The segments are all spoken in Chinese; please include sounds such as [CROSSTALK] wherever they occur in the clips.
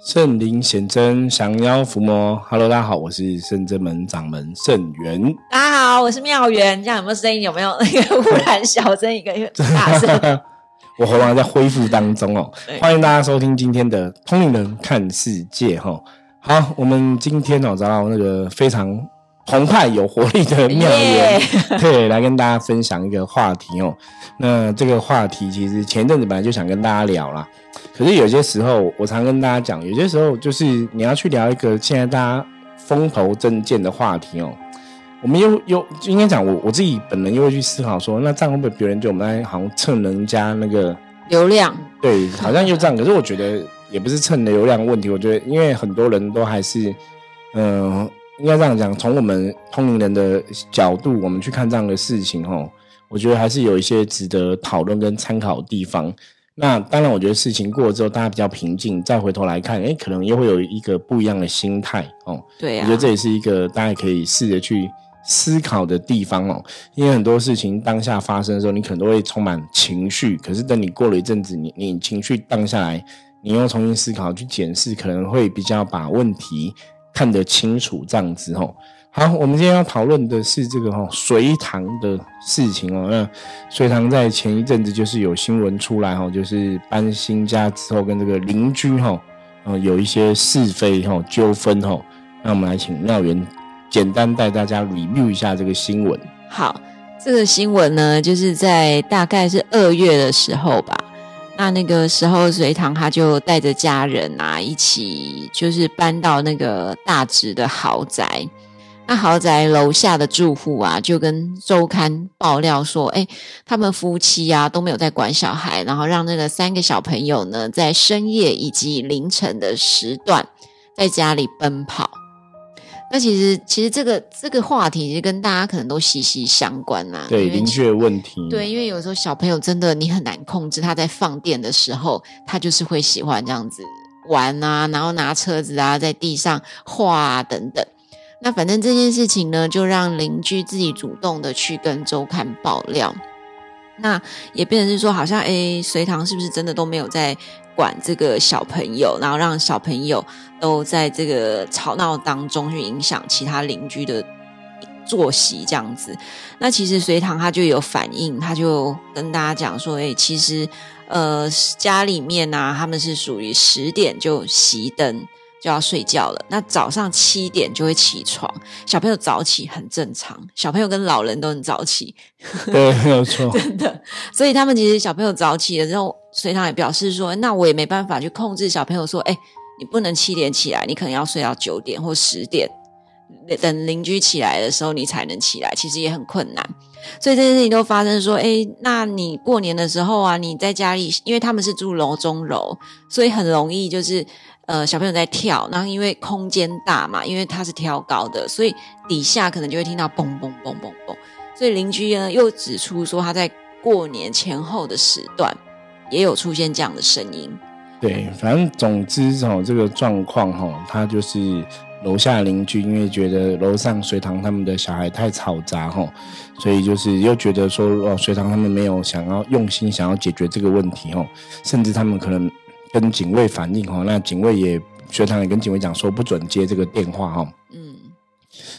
圣灵显真，降妖伏魔。Hello，大家好，我是圣真门掌门圣元。大家好，我是妙元。这样有没有声音？有没有那个忽然小声一个大声？我喉咙在恢复当中哦。[LAUGHS] 欢迎大家收听今天的《通灵人看世界》哈。好，我们今天哦找到那个非常澎湃有活力的妙言，[LAUGHS] 对，来跟大家分享一个话题哦。那这个话题其实前阵子本来就想跟大家聊啦。可是有些时候，我常跟大家讲，有些时候就是你要去聊一个现在大家风头正劲的话题哦。我们又又应该讲，我我自己本人又会去思考说，那这样会不会别人就我们来好像蹭人家那个流量？对，好像就这样。可是我觉得也不是蹭流量问题，我觉得因为很多人都还是，嗯，应该这样讲，从我们通灵人的角度，我们去看这样的事情哦，我觉得还是有一些值得讨论跟参考的地方。那当然，我觉得事情过了之后，大家比较平静，再回头来看，哎，可能又会有一个不一样的心态哦。对啊，我觉得这也是一个大家可以试着去思考的地方哦。因为很多事情当下发生的时候，你可能都会充满情绪，可是等你过了一阵子，你你情绪荡下来，你又重新思考去检视，可能会比较把问题看得清楚，这样子哦。好，我们今天要讨论的是这个哈隋唐的事情哦。那隋唐在前一阵子就是有新闻出来哈，就是搬新家之后跟这个邻居哈，呃有一些是非哈纠纷哈。那我们来请妙元简单带大家 review 一下这个新闻。好，这个新闻呢，就是在大概是二月的时候吧。那那个时候隋唐他就带着家人啊一起，就是搬到那个大直的豪宅。那豪宅楼下的住户啊，就跟周刊爆料说：“哎，他们夫妻啊都没有在管小孩，然后让那个三个小朋友呢，在深夜以及凌晨的时段在家里奔跑。那其实，其实这个这个话题，其实跟大家可能都息息相关呐。对，邻居的问题。对，因为有时候小朋友真的你很难控制，他在放电的时候，他就是会喜欢这样子玩啊，然后拿车子啊，在地上画啊等等。”那反正这件事情呢，就让邻居自己主动的去跟周刊爆料，那也变成是说，好像诶，隋唐是不是真的都没有在管这个小朋友，然后让小朋友都在这个吵闹当中去影响其他邻居的作息这样子？那其实隋唐他就有反应，他就跟大家讲说，诶，其实呃家里面呢，他们是属于十点就熄灯。就要睡觉了，那早上七点就会起床。小朋友早起很正常，小朋友跟老人都很早起，对，没有错，[LAUGHS] 真的。所以他们其实小朋友早起的时候，隋唐也表示说，那我也没办法去控制小朋友说，哎，你不能七点起来，你可能要睡到九点或十点，等邻居起来的时候你才能起来，其实也很困难。所以这件事情都发生说，哎，那你过年的时候啊，你在家里，因为他们是住楼中楼，所以很容易就是。呃，小朋友在跳，然后因为空间大嘛，因为他是挑高的，所以底下可能就会听到嘣嘣嘣嘣嘣。所以邻居呢又指出说，他在过年前后的时段也有出现这样的声音。对，反正总之哦，这个状况哈，他就是楼下邻居因为觉得楼上水塘他们的小孩太嘈杂哈，所以就是又觉得说哦，水塘他们没有想要用心想要解决这个问题哦，甚至他们可能。跟警卫反映哈，那警卫也学堂也跟警卫讲说不准接这个电话哈。嗯，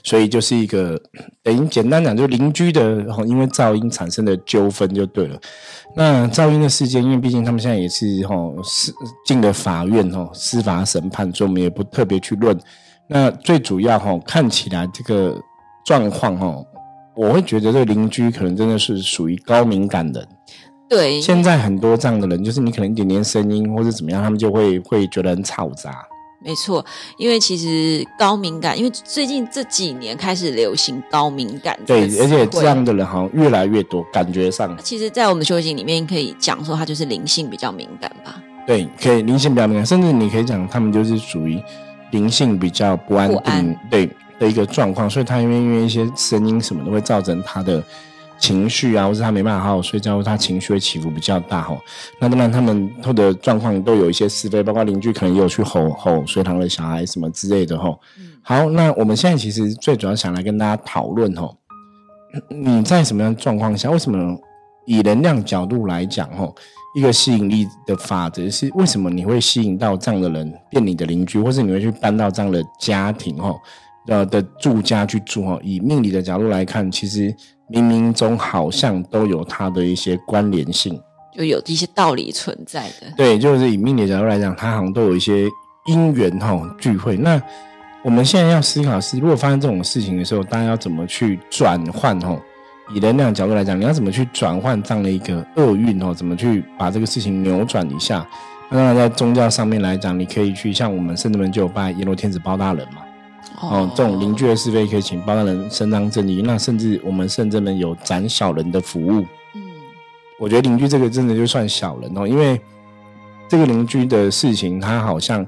所以就是一个 [COUGHS] 等于简单讲，就邻居的因为噪音产生的纠纷就对了。那噪音的事件，因为毕竟他们现在也是哈是进了法院哈司法审判，所以我们也不特别去论。那最主要哈看起来这个状况哈，我会觉得这个邻居可能真的是属于高敏感的。对，现在很多这样的人，就是你可能一点点声音或者怎么样，他们就会会觉得很嘈杂。没错，因为其实高敏感，因为最近这几年开始流行高敏感。对，而且这样的人好像越来越多，感觉上。其实，在我们修行里面，可以讲说他就是灵性比较敏感吧。对，可以灵性比较敏感，甚至你可以讲他们就是属于灵性比较不安定对的一个状况，所以他因为因为一些声音什么的会造成他的。情绪啊，或是他没办法好好睡觉，他情绪会起伏比较大哈。那当然，他们或的状况都有一些是非，包括邻居可能也有去吼吼水塘的小孩什么之类的哈。好，那我们现在其实最主要想来跟大家讨论哈，你在什么样状况下，为什么以能量角度来讲，吼，一个吸引力的法则是为什么你会吸引到这样的人变你的邻居，或是你会去搬到这样的家庭，吼，呃的住家去住，吼。以命理的角度来看，其实冥冥中好像都有它的一些关联性，就有一些道理存在的。对，就是以命理角度来讲，它好像都有一些因缘，哈聚会。那我们现在要思考是，如果发生这种事情的时候，大家要怎么去转换，哈？以能量角度来讲，你要怎么去转换这样的一个厄运哦？怎么去把这个事情扭转一下？当然，在宗教上面来讲，你可以去像我们圣人们就有拜阎罗天子包大人嘛。哦，这种邻居的是非可以请包大人伸张正义。那甚至我们甚至们有斩小人的服务。嗯，我觉得邻居这个真的就算小人哦，因为这个邻居的事情，他好像。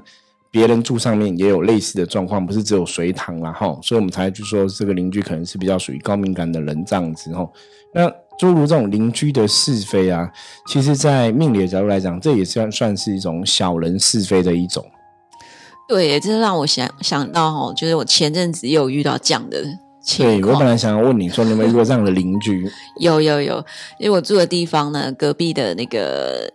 别人住上面也有类似的状况，不是只有隋唐啦哈，所以我们才就说这个邻居可能是比较属于高敏感的人这样子哈。那诸如这种邻居的是非啊，其实，在命理的角度来讲，这也算算是一种小人是非的一种。对，这让我想想到哈，就是我前阵子也有遇到这样的情况。对我本来想要问你说，你有没有遇过这样的邻居？[LAUGHS] 有有有，因为我住的地方呢，隔壁的那个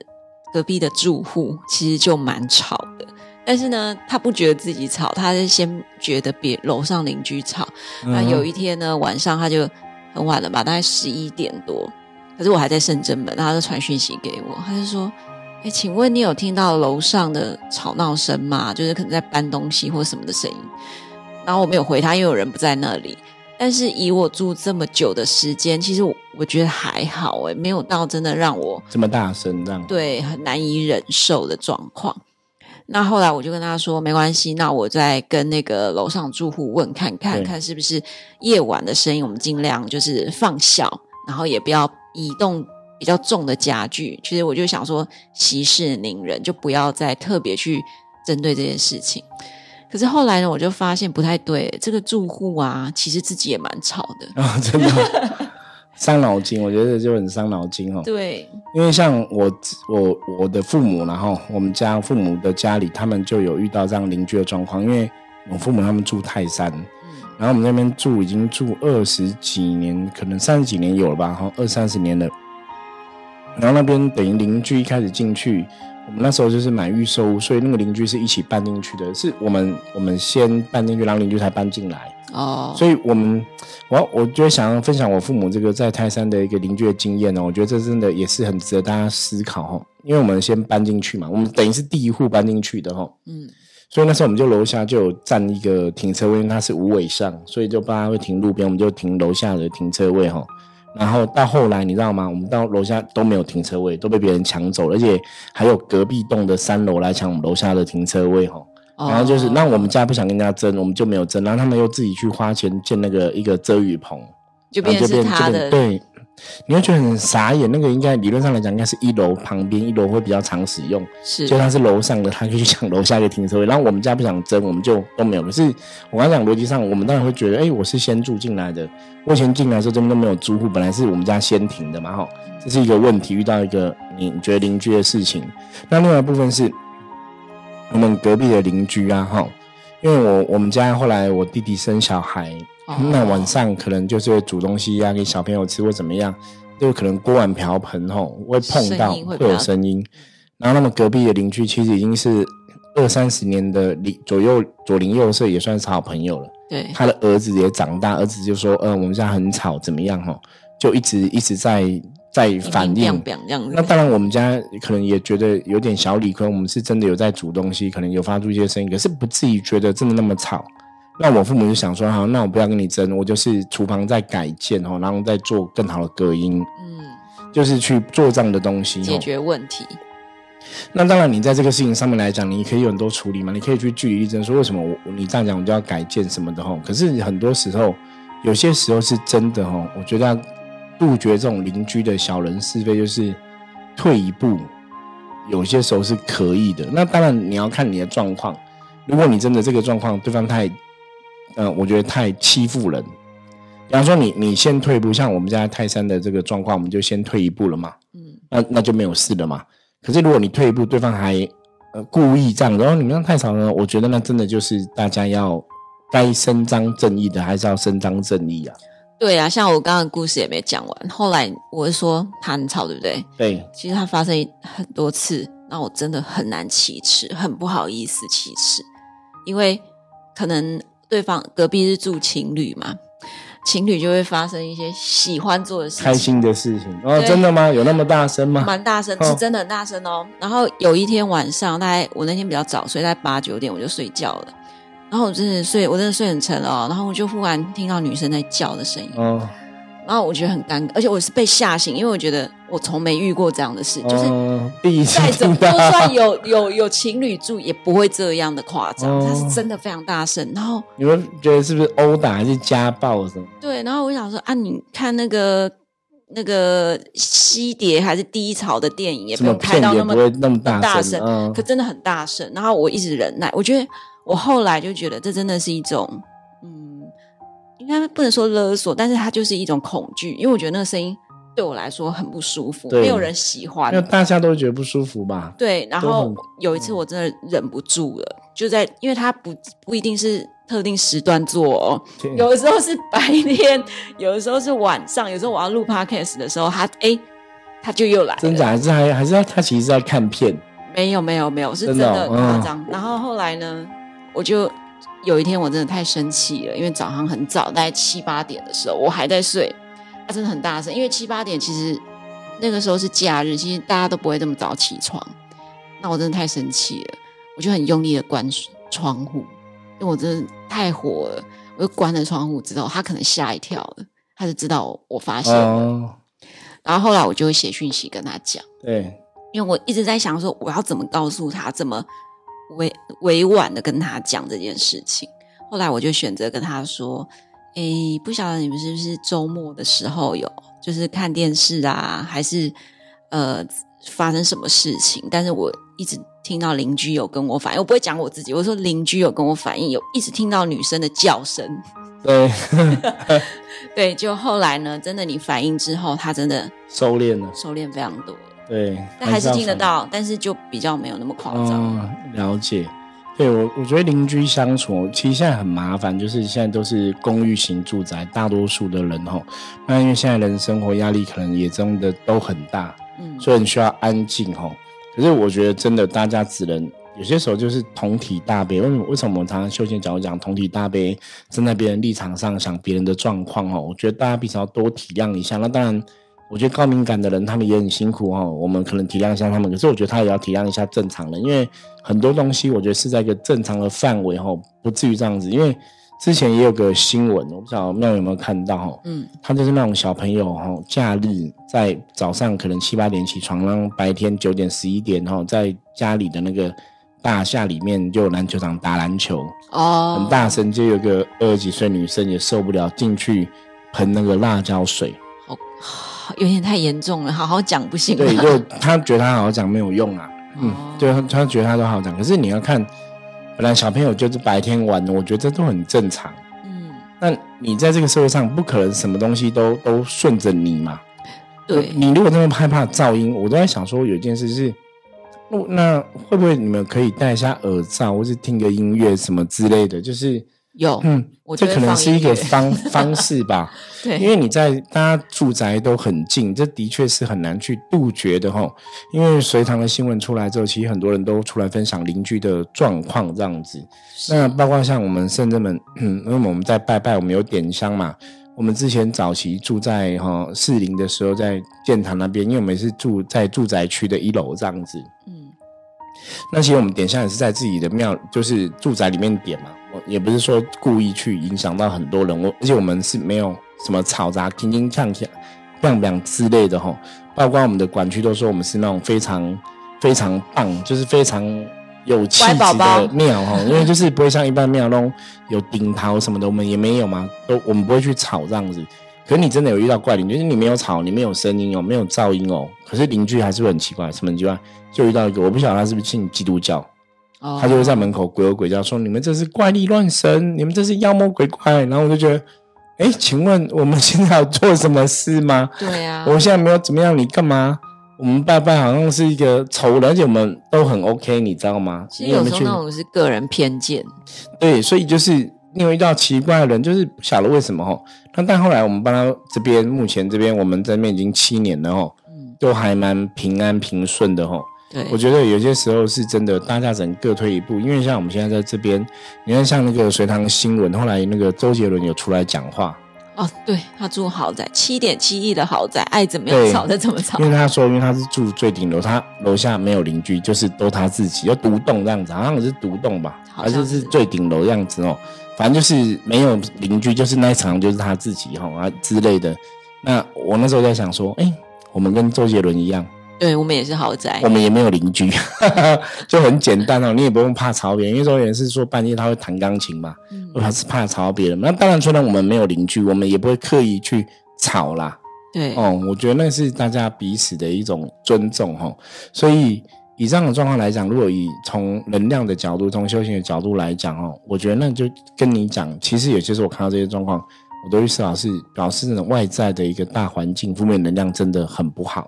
隔壁的住户其实就蛮吵的。但是呢，他不觉得自己吵，他是先觉得别楼上邻居吵。那有一天呢，晚上他就很晚了吧，大概十一点多，可是我还在深圳门，他就传讯息给我，他就说：“哎，请问你有听到楼上的吵闹声吗？就是可能在搬东西或什么的声音。”然后我没有回他，因为有人不在那里。但是以我住这么久的时间，其实我我觉得还好，哎，没有到真的让我这么大声这样，对，很难以忍受的状况。那后来我就跟他说没关系，那我再跟那个楼上住户问看看看是不是夜晚的声音，我们尽量就是放小，然后也不要移动比较重的家具。其实我就想说息事宁人，就不要再特别去针对这件事情。可是后来呢，我就发现不太对，这个住户啊，其实自己也蛮吵的啊，真的。[LAUGHS] 伤脑筋，我觉得就很伤脑筋哦。对，因为像我我我的父母，然后我们家父母的家里，他们就有遇到这样邻居的状况。因为我父母他们住泰山，然后我们那边住已经住二十几年，可能三十几年有了吧，然后，二三十年了。然后那边等于邻居一开始进去，我们那时候就是买预售屋，所以那个邻居是一起搬进去的，是我们我们先搬进去，然后邻居才搬进来。哦，所以我们，我我就想要分享我父母这个在泰山的一个邻居的经验呢。我觉得这真的也是很值得大家思考哦。因为我们先搬进去嘛，我们等于是第一户搬进去的哈。嗯，所以那时候我们就楼下就有占一个停车位，因为它是无尾巷，所以就不然会停路边，我们就停楼下的停车位哈。然后到后来你知道吗？我们到楼下都没有停车位，都被别人抢走了，而且还有隔壁栋的三楼来抢我们楼下的停车位哈。然后就是，那我们家不想跟人家争，我们就没有争。然后他们又自己去花钱建那个一个遮雨棚，就变成他的。对，你会觉得很傻眼。那个应该理论上来讲，应该是一楼旁边，一楼会比较常使用。是，就他是楼上的，他可以去抢楼下的停车位。然后我们家不想争，我们就都没有。可是我刚讲逻辑上，我们当然会觉得，哎，我是先住进来的，我以前进来的时候这边都没有租户，本来是我们家先停的嘛，哈，这是一个问题。遇到一个你觉得邻居的事情，那另外一部分是。我们隔壁的邻居啊，哈，因为我我们家后来我弟弟生小孩，那晚上可能就是会煮东西呀给小朋友吃或怎么样，就可能锅碗瓢盆吼会碰到会有声音。然后那么隔壁的邻居其实已经是二三十年的邻左右左邻右舍也算是好朋友了。对，他的儿子也长大，儿子就说，嗯，我们家很吵，怎么样吼，就一直一直在。在反应，那当然我们家可能也觉得有点小理亏，我们是真的有在煮东西，可能有发出一些声音，可是不至于觉得真的那么吵。那我父母就想说，好，那我不要跟你争，我就是厨房在改建哦，然后再做更好的隔音，嗯，就是去做这样的东西解决问题。那当然，你在这个事情上面来讲，你可以有很多处理嘛，你可以去据理力争，说为什么我你这样讲我就要改建什么的哈。可是很多时候，有些时候是真的哈，我觉得。杜绝这种邻居的小人是非，就是退一步，有些时候是可以的。那当然你要看你的状况。如果你真的这个状况，对方太，嗯，我觉得太欺负人。比方说，你你先退一步，像我们家泰山的这个状况，我们就先退一步了嘛。嗯，那那就没有事了嘛。可是如果你退一步，对方还呃故意这样，然后你们样太吵了，我觉得那真的就是大家要该伸张正义的，还是要伸张正义啊。对啊，像我刚刚的故事也没讲完。后来我是说他很吵，对不对？对，其实他发生很多次，那我真的很难启齿，很不好意思启齿，因为可能对方隔壁是住情侣嘛，情侣就会发生一些喜欢做的事情，开心的事情。哦，真的吗？有那么大声吗？蛮大声，哦是真的很大声哦。然后有一天晚上，大概我那天比较早所以在八九点我就睡觉了。然后我真的睡，我真的睡很沉哦。然后我就忽然听到女生在叫的声音，哦，然后我觉得很尴尬，而且我是被吓醒，因为我觉得我从没遇过这样的事，就是哦第一次再怎么，就算有有有情侣住，也不会这样的夸张。哦它是真的非常大声。然后你们觉得是不是殴打还是家暴什么？对，然后我想说啊，你看那个那个西碟还是低潮的电影，也没有拍到那么那么大大声，嗯可，真的很大声。然后我一直忍耐，我觉得我后来就觉得这真的是一种，嗯，应该不能说勒索，但是它就是一种恐惧，因为我觉得那个声音对我来说很不舒服，对没有人喜欢因为。大家都会觉得不舒服吧？对，然都后有一次我真的忍不住了，就在因为它不不一定是特定时段做哦，有的时候是白天，有的时候是晚上，有时候我要录 podcast 的时候，他哎他就又来了，真假还是还还是他他其实在看片，没有没有没有，是真真的夸张。然后后来呢，我就有一天我真的太生气了，因为早上很早，大概七八点的时候，我还在睡，他真的很大声，因为七八点其实那个时候是假日，其实大家都不会这么早起床。那我真的太生气了，我就很用力的关窗户，因为我真的太火了，我就关了窗户之后，他可能吓一跳了，他就知道我我发现了。哦，然后后来我就会写讯息跟他讲。对，因为我一直在想说，我要怎么告诉他，怎么委委婉的跟他讲这件事情。后来我就选择跟他说：“诶，不晓得你们是不是周末的时候有就是看电视啊，还是呃发生什么事情？但是我一直听到邻居有跟我反映，我不会讲我自己，我说邻居有跟我反映，有一直听到女生的叫声。对，[LAUGHS] 对，就后来呢，真的你反应之后，他真的收敛了，收敛非常多了，对，但还是听得到，但是就比较没有那么夸张。哦，了解。对我，我觉得邻居相处其实现在很麻烦，就是现在都是公寓型住宅，大多数的人吼，那因为现在人生活压力可能也真的都很大，嗯，所以很需要安静吼。可是我觉得真的大家只能有些时候就是同体大悲。为什么？为什么我们常常修仙讲讲同体大悲，站在别人立场上想别人的状况哦？我觉得大家彼此要多体谅一下。那当然。我觉得高敏感的人，他们也很辛苦哦。我们可能体谅一下他们，可是我觉得他也要体谅一下正常人，因为很多东西我觉得是在一个正常的范围哈，不至于这样子。因为之前也有个新闻，我不知道妙有没有看到哈，嗯，他就是那种小朋友哈，假日在早上可能七八点起床，然后白天九点十一点哈，在家里的那个大厦里面就有篮球场打篮球，哦，很大声，就有个二十几岁女生也受不了，进去喷那个辣椒水。好，有点太严重了，好好讲不行吗？对，就他觉得他好好讲没有用啊，嗯哦，就他他觉得他都好好讲，可是你要看，本来小朋友就是白天玩的，我觉得这都很正常。嗯，那你在这个社会上，不可能什么东西都都顺着你嘛。对，你如果这么害怕噪音，我都在想说，有一件事是，那那会不会你们可以戴一下耳罩，或是听个音乐什么之类的？就是，有，嗯，这可能是一个方 [LAUGHS] 方式吧。对，因为你在大家住宅都很近，这的确是很难去杜绝的哈。因为隋唐的新闻出来之后，其实很多人都出来分享邻居的状况这样子。那包括像我们圣人们，嗯，因为我们在拜拜，我们有点香嘛。我们之前早期住在哈士林的时候，在建堂那边，因为我们是住在住宅区的一楼这样子。嗯，那其实我们点香也是在自己的庙，就是住宅里面点嘛。也不是说故意去影响到很多人，我而且我们是没有什么嘈杂、叮叮锵锵、亮亮之类的哈。包括我们的管区都说我们是那种非常非常棒，就是非常有气质的庙哈。因为就是不会像一般庙那种有顶桃什么的，我们也没有嘛，都我们不会去吵这样子。可是你真的有遇到怪邻居，就是你没有吵，你没有声音哦，没有噪音哦，可是邻居还是会很奇怪，什么很奇怪？就遇到一个，我不晓得他是不是信基督教，哦他就会在门口鬼吼鬼叫，说你们这是怪力乱神，你们这是妖魔鬼怪。然后我就觉得，哎，请问我们现在有做什么事吗？对啊，我现在没有怎么样，你干嘛？我们拜拜好像是一个仇人，而且我们都很 OK，你知道吗？其实有时候那种是个人偏见，对，所以就是你有遇到奇怪的人，就是不晓得为什么哈。那但后来我们帮他这边，目前这边我们这边已经七年了哈，嗯，都还蛮平安平顺的哈。对，我觉得有些时候是真的，大家只能各退一步。因为像我们现在在这边，你看像那个隋唐新闻，后来那个周杰伦有出来讲话。哦，对他住豪宅，七点七亿的豪宅，爱怎么样吵就怎么吵。因为他说，因为他是住最顶楼，他楼下没有邻居，就是都他自己，要独栋这样子，好像是独栋吧，还是是最顶楼样子哦。反正就是没有邻居，就是那一层就是他自己哈啊之类的。那我那时候在想说，哎，我们跟周杰伦一样。对我们也是豪宅，我们也没有邻居，[LAUGHS] 就很简单哦。你也不用怕吵别人，因为周杰伦是说半夜他会弹钢琴嘛，我还是怕吵别人。那当然，虽然我们没有邻居，我们也不会刻意去吵啦。对，哦，我觉得那是大家彼此的一种尊重哦。所以以这样的状况来讲，如果以从能量的角度、从修行的角度来讲哦，我觉得那就跟你讲，其实有些时候我看到这些状况，我都去思考是表示那种外在的一个大环境负面能量真的很不好。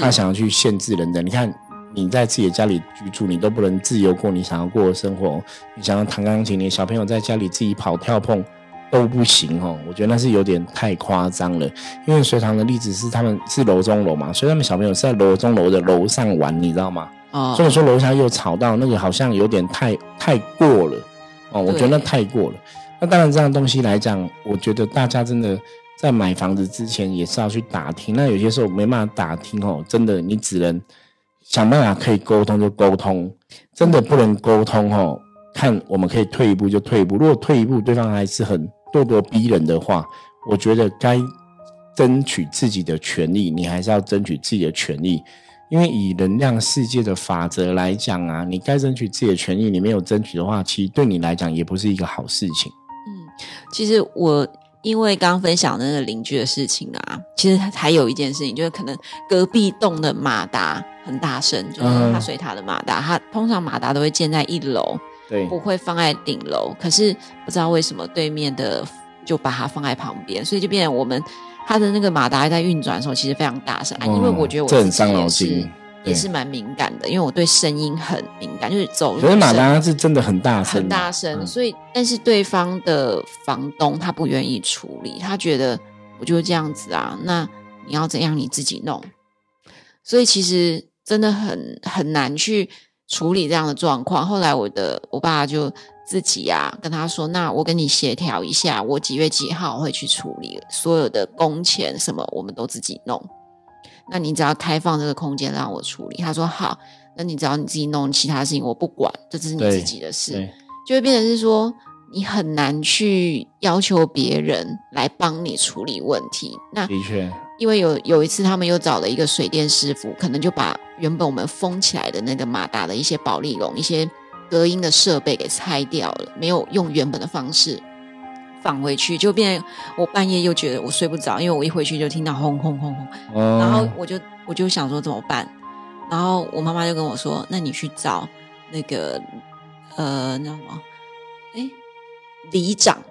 他想要去限制人的，你看你在自己的家里居住，你都不能自由过你想要过的生活。你想要弹钢琴，你小朋友在家里自己跑跳碰都不行哦。我觉得那是有点太夸张了。因为隋唐的例子是他们是楼中楼嘛，所以他们小朋友是在楼中楼的楼上玩，你知道吗？哦。所以说楼下又吵到那个，好像有点太太过了哦。我觉得那太过了。那当然这样东西来讲，我觉得大家真的。在买房子之前也是要去打听，那有些时候没办法打听哦，真的你只能想办法可以沟通就沟通，真的不能沟通哦，看我们可以退一步就退一步，如果退一步对方还是很咄咄逼人的话，我觉得该争取自己的权利，你还是要争取自己的权利，因为以能量世界的法则来讲啊，你该争取自己的权利，你没有争取的话，其实对你来讲也不是一个好事情。嗯，其实我。因为刚刚分享的那个邻居的事情啊，其实还有一件事情，就是可能隔壁栋的马达很大声，就是他随他的马达，他通常马达都会建在一楼，对，不会放在顶楼。可是不知道为什么对面的就把它放在旁边，所以就变成我们他的那个马达在运转的时候，其实非常大声。因为我觉得我很伤脑筋。也是蛮敏感的，因为我对声音很敏感，就是走路。所以马达是真的很大声，很大声。所以，但是对方的房东他不愿意处理，他觉得我就是这样子啊，那你要怎样你自己弄。所以其实真的很很难去处理这样的状况。后来我的我爸就自己啊跟他说：“那我跟你协调一下，我几月几号会去处理所有的工钱什么，我们都自己弄。”那你只要开放这个空间让我处理，他说好，那你只要你自己弄其他事情我不管，这只是你自己的事，就会变成是说你很难去要求别人来帮你处理问题。那的确，因为有有一次他们又找了一个水电师傅，可能就把原本我们封起来的那个马达的一些保利龙、一些隔音的设备给拆掉了，没有用原本的方式。放回去就变，我半夜又觉得我睡不着，因为我一回去就听到轰轰轰轰，然后我就我就想说怎么办，然后我妈妈就跟我说，那你去找那个呃那什么，哎里长，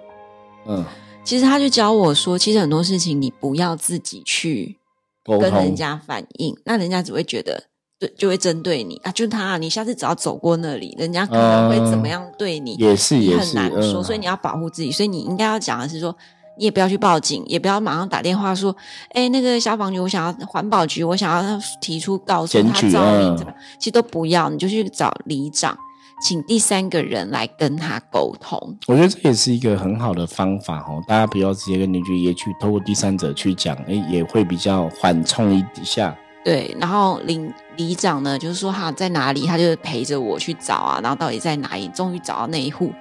嗯，其实他就教我说，其实很多事情你不要自己去跟人家反映，那人家只会觉得。对，就会针对你啊！就他，你下次只要走过那里，人家可能会怎么样对你？也是，也很难说。所以你要保护自己，所以你应该要讲的是说，你也不要去报警，也不要马上打电话说，哎，那个消防局，我想要环保局，我想要提出告诉他噪音怎么？其实都不要，你就去找里长，请第三个人来跟他沟通。我觉得这也是一个很好的方法哦，大家不要直接跟邻居也去透过第三者去讲，哎，也会比较缓冲一下。对，然后里里长呢，就是说他在哪里，他就陪着我去找啊，然后到底在哪里，终于找到那一户，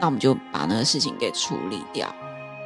那我们就把那个事情给处理掉，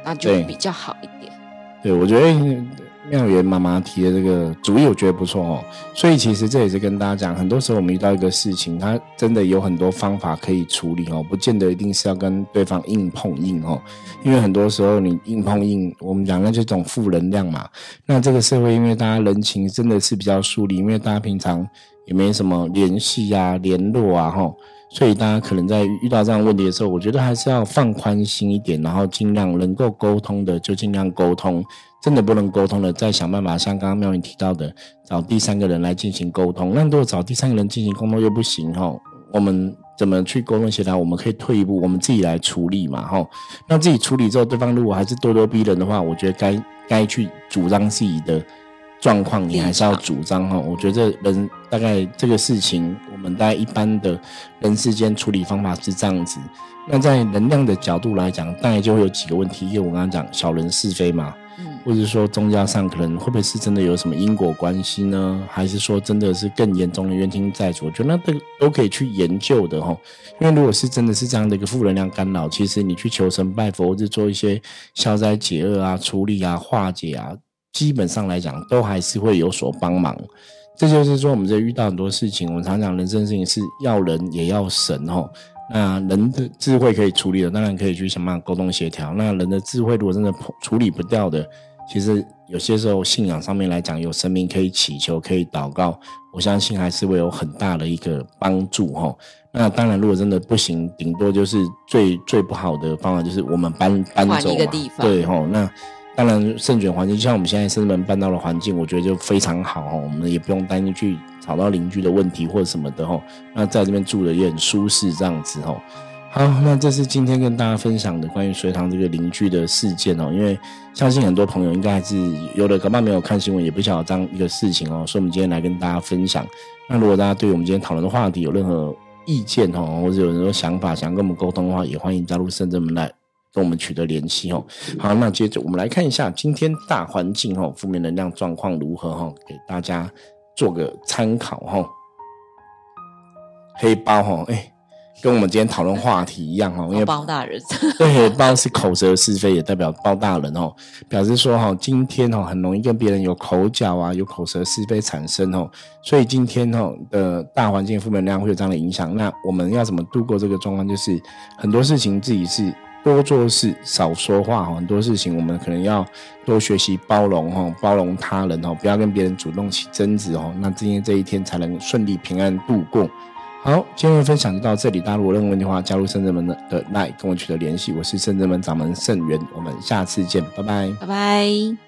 那就比较好一点。对，我觉得。妙元妈妈提的这个主意，我觉得不错哦。所以其实这也是跟大家讲，很多时候我们遇到一个事情，它真的有很多方法可以处理哦，不见得一定是要跟对方硬碰硬哦。因为很多时候你硬碰硬，我们讲的这种负能量嘛。那这个社会因为大家人情真的是比较疏离，因为大家平常也没什么联系啊、联络啊，哈。所以大家可能在遇到这样问题的时候，我觉得还是要放宽心一点，然后尽量能够沟通的就尽量沟通。真的不能沟通的，再想办法，像刚刚妙云提到的，找第三个人来进行沟通。那如果找第三个人进行沟通又不行哈，我们怎么去沟通协调？我们可以退一步，我们自己来处理嘛，哈。那自己处理之后，对方如果还是咄咄逼人的话，我觉得该该去主张自己的状况，你还是要主张哈。我觉得人大概这个事情，我们大概一般的人世间处理方法是这样子。那在能量的角度来讲，大概就会有几个问题，因为我刚刚讲小人是非嘛。嗯或者说宗教上可能会不会是真的有什么因果关系呢？还是说真的是更严重的冤亲债主？我觉得那都都可以去研究的哈。因为如果是真的是这样的一个负能量干扰，其实你去求神拜佛或者做一些消灾解厄啊、处理啊、化解啊，基本上来讲都还是会有所帮忙。这就是说，我们这遇到很多事情，我们常讲人生事情是要人也要神哈。那人的智慧可以处理的，当然可以去想办法沟通协调。那人的智慧如果真的处理不掉的，其实有些时候信仰上面来讲，有神明可以祈求，可以祷告，我相信还是会有很大的一个帮助哈。那当然，如果真的不行，顶多就是最最不好的方法就是我们搬搬走嘛。对哈，那当然圣卷环境，就像我们现在圣门搬到的环境，我觉得就非常好哦。我们也不用担心去吵到邻居的问题或者什么的哈。那在这边住的也很舒适，这样子哦。好，那这是今天跟大家分享的关于隋唐这个邻居的事件哦。因为相信很多朋友应该还是有的，可能没有看新闻，也不晓得这样一个事情哦。所以，我们今天来跟大家分享。那如果大家对我们今天讨论的话题有任何意见哦，或者有什么想法想跟我们沟通的话，也欢迎加入深圳门来跟我们取得联系哦。好，那接着我们来看一下今天大环境哦，负面能量状况如何哈，给大家做个参考哈。黑包哈，哎。跟我们今天讨论话题一样哈，因为包大人 [LAUGHS] 对包是口舌是非，也代表包大人哦，表示说哈，今天哈很容易跟别人有口角啊，有口舌是非产生哦，所以今天哈的大环境负能量会有这样的影响。那我们要怎么度过这个状况？就是很多事情自己是多做事少说话，很多事情我们可能要多学习包容哈，包容他人哦，不要跟别人主动起争执哦，那今天这一天才能顺利平安度过。好，今天的分享就到这里。大家如果任何问题的话，加入圣人门的的奈跟我取得联系。我是圣人门掌门圣元，我们下次见，拜拜，拜拜。